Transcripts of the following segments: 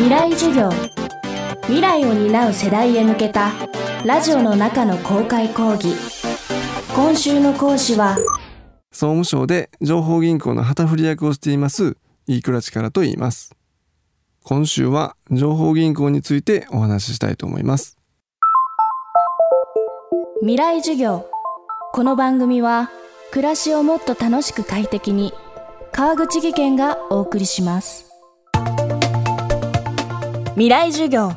未来授業。未来を担う世代へ向けたラジオの中の公開講義。今週の講師は総務省で情報銀行の旗振り役をしています飯倉力と言います。今週は情報銀行についてお話ししたいと思います。未来授業。この番組は暮らしをもっと楽しく快適に川口義賢がお送りします未来授業。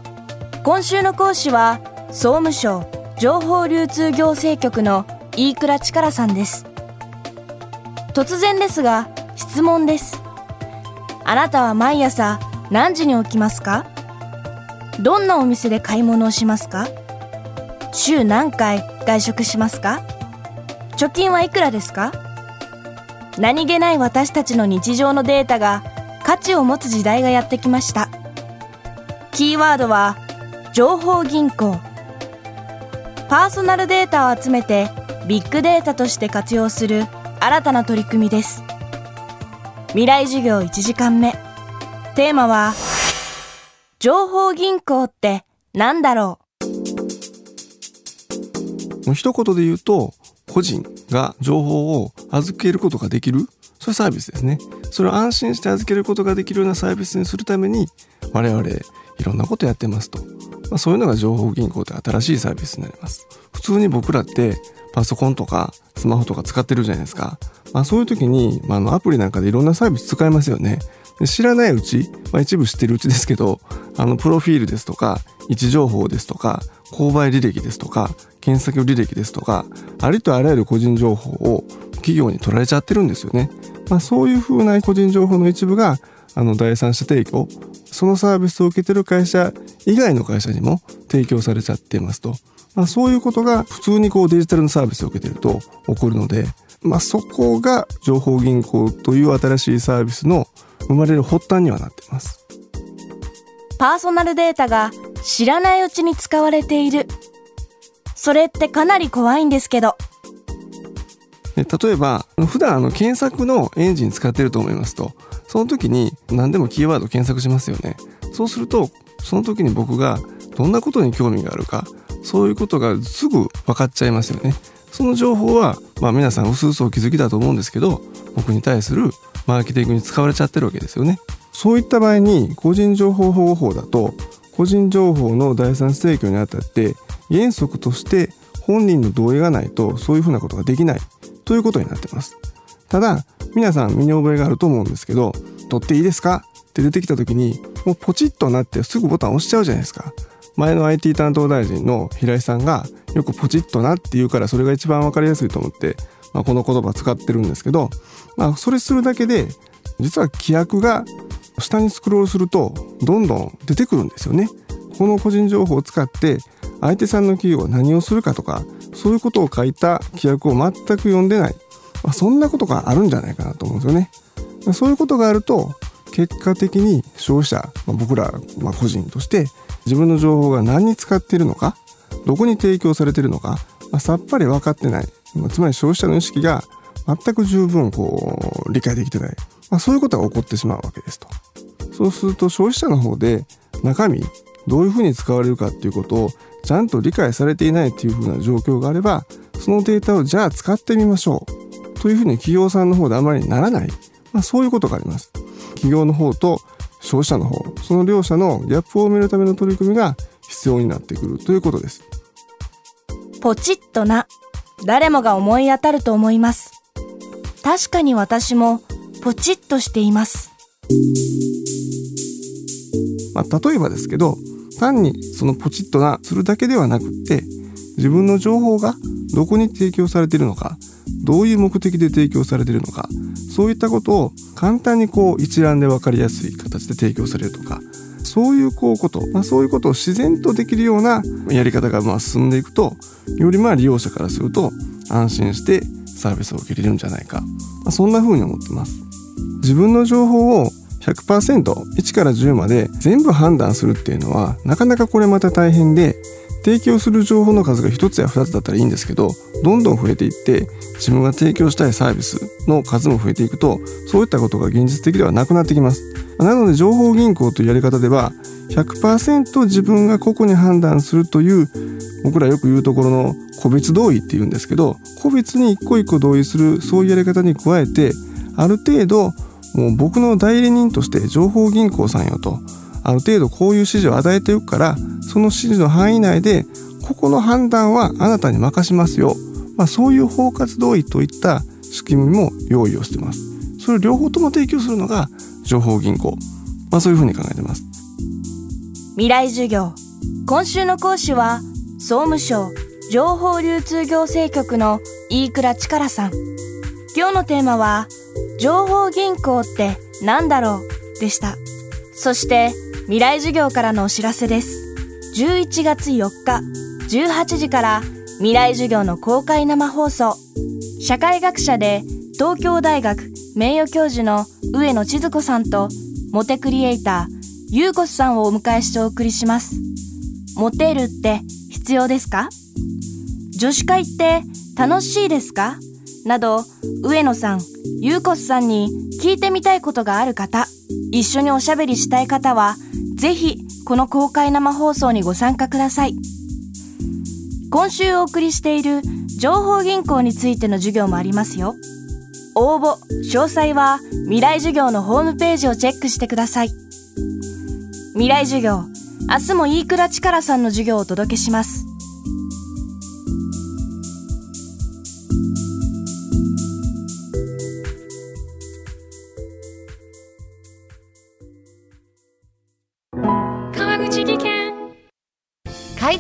今週の講師は総務省情報流通行政局の飯倉力さんです。突然ですが質問です。あなたは毎朝何時に起きますか？どんなお店で買い物をしますか？週何回外食しますか？貯金はいくらですか？何気ない私たちの日常のデータが価値を持つ時代がやってきました。キーワードは情報銀行。パーソナルデータを集めてビッグデータとして活用する新たな取り組みです。未来授業1時間目。テーマは情報銀行って何だろう一言で言うと個人が情報を預けることができるそういうサービスですね。それを安心して預けることができるようなサービスにするために我々いろんなことやってますと、まあ、そういうのが情報銀行って新しいサービスになります。普通に僕らってパソコンとかスマホとか使ってるじゃないですか、まあ、そういう時に、まあ、のアプリなんかでいろんなサービス使えますよね。知らないうち、まあ、一部知ってるうちですけどあのプロフィールですとか位置情報ですとか購買履歴ですとか検索履歴ですとかありとあらゆる個人情報を企業に取られちゃってるんですよね、まあ、そういうふうな個人情報の一部があの第三者提供そのサービスを受けてる会社以外の会社にも提供されちゃってますと、まあ、そういうことが普通にこうデジタルのサービスを受けてると起こるので、まあ、そこが情報銀行という新しいサービスの生まれる発端にはなってます。パーソナルデータが知らないうちに使われている。それってかなり怖いんですけど。例えば普段あの検索のエンジン使ってると思いますと。その時に何でもキーワード検索しますよね。そうするとその時に僕がどんなことに興味があるかそういうことがすぐ分かっちゃいますよね。その情報は、まあ、皆さん薄々お気づきだと思うんですけど僕に対するマーケティングに使われちゃってるわけですよね。そういった場合に個人情報保護法だと個人情報の第三者提供にあたって原則として本人の同意がないとそういうふうなことができない。ということになってます。ただ皆さん身に覚えがあると思うんですけど取っていいですか？って出てきた時にもうポチッとなってすぐボタン押しちゃうじゃないですか。前の IT 担当大臣の平井さんがよくポチッとなって言うからそれが一番わかりやすいと思って、まあ、この言葉使ってるんですけど、まあ、それするだけで実は規約が下にスクロールするとどんどん出てくるんですよね。この個人情報を使って相手さんの企業は何をするかとかそういうことを書いた規約を全く読んでない、まあ、そんなことがあるんじゃないかなと思うんですよね。そういうことがあると結果的に消費者、まあ、僕ら、ま、個人として自分の情報が何に使っているのかどこに提供されているのか、ま、さっぱり分かってない、ま、つまり消費者の意識が全く十分こう理解できてない、ま、そういうことが起こってしまうわけですと。そうすると消費者の方で中身どういうふうに使われるかっていうことをちゃんと理解されていないっていうふうな状況があればそのデータをじゃあ使ってみましょうというふうに企業さんの方であまりならない、まあ、そういうことがあります。企業の方と消費者の方その両者のギャップを埋めるための取り組みが必要になってくるということです。ポチッとな誰もが思い当たると思います。確かに私もポチッとしています。まあ、例えばですけど単にそのポチッとなするだけではなくって自分の情報がどこに提供されているのかどういう目的で提供されているのかそういったことを簡単にこう一覧で分かりやすい形で提供されるとかそういうこうこと、まあ、そういうことを自然とできるようなやり方がまあ進んでいくとよりまあ利用者からすると安心してサービスを受けれるんじゃないか、まあ、そんな風に思ってます。自分の情報を 100%1 から10まで全部判断するっていうのはなかなかこれまた大変で提供する情報の数が1つや2つだったらいいんですけどどんどん増えていって自分が提供したいサービスの数も増えていくとそういったことが現実的ではなくなってきます。なので情報銀行というやり方では100%自分が個々に判断するという僕らよく言うところの個別同意っていうんですけど個別に一個一個同意するそういうやり方に加えてある程度もう僕の代理人として情報銀行さんよとある程度こういう指示を与えておくからその指示の範囲内でここの判断はあなたに任しますよ、まあ、そういう包括同意といった仕組みも用意をしてます。それを両方とも提供するのが情報銀行、まあ、そういうふうに考えてます。未来授業。今週の講師は総務省情報流通行政局の飯倉力さん。今日のテーマは情報銀行って何だろう？でした。そして未来授業からのお知らせです。11月4日18時から未来授業の公開生放送。社会学者で東京大学名誉教授の上野千鶴子さんとモテクリエイターゆうこさんをお迎えしてお送りします。モテるって必要ですか？女子会って楽しいですか？など上野さん、ゆうこすさんに聞いてみたいことがある方一緒におしゃべりしたい方はぜひこの公開生放送にご参加ください。今週お送りしている情報銀行についての授業もありますよ。応募詳細は未来授業のホームページをチェックしてください。未来授業明日も飯倉力さんの授業をお届けします。